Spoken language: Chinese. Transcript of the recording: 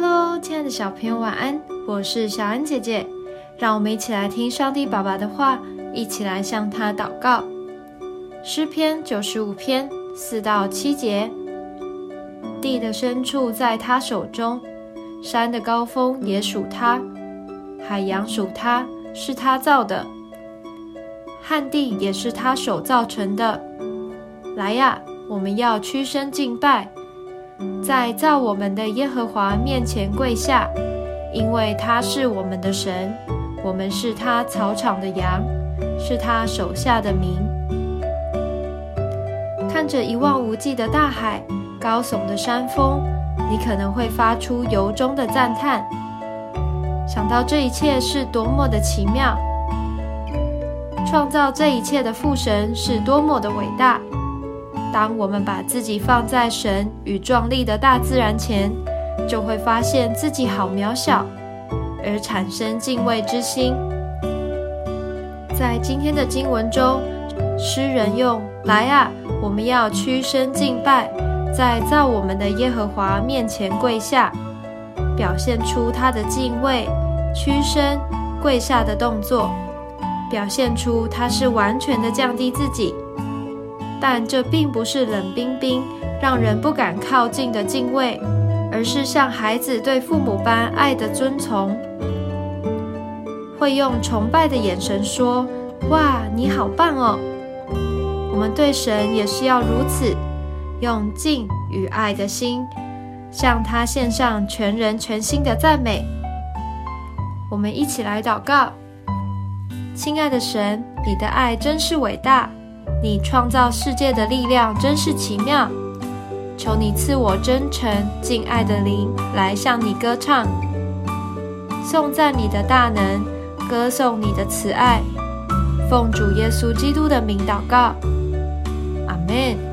Hello，亲爱的小朋友，晚安！我是小安姐姐，让我们一起来听上帝爸爸的话，一起来向他祷告。诗篇九十五篇四到七节：地的深处在他手中，山的高峰也属他，海洋属他，是他造的，旱地也是他手造成的。来呀，我们要屈身敬拜。在造我们的耶和华面前跪下，因为他是我们的神，我们是他草场的羊，是他手下的民。看着一望无际的大海，高耸的山峰，你可能会发出由衷的赞叹，想到这一切是多么的奇妙，创造这一切的父神是多么的伟大。当我们把自己放在神与壮丽的大自然前，就会发现自己好渺小，而产生敬畏之心。在今天的经文中，诗人用“来啊，我们要屈身敬拜，在造我们的耶和华面前跪下”，表现出他的敬畏、屈身、跪下的动作，表现出他是完全的降低自己。但这并不是冷冰冰、让人不敢靠近的敬畏，而是像孩子对父母般爱的遵从，会用崇拜的眼神说：“哇，你好棒哦！”我们对神也是要如此，用敬与爱的心，向他献上全人全心的赞美。我们一起来祷告：亲爱的神，你的爱真是伟大。你创造世界的力量真是奇妙，求你赐我真诚敬爱的灵来向你歌唱，颂赞你的大能，歌颂你的慈爱，奉主耶稣基督的名祷告，阿门。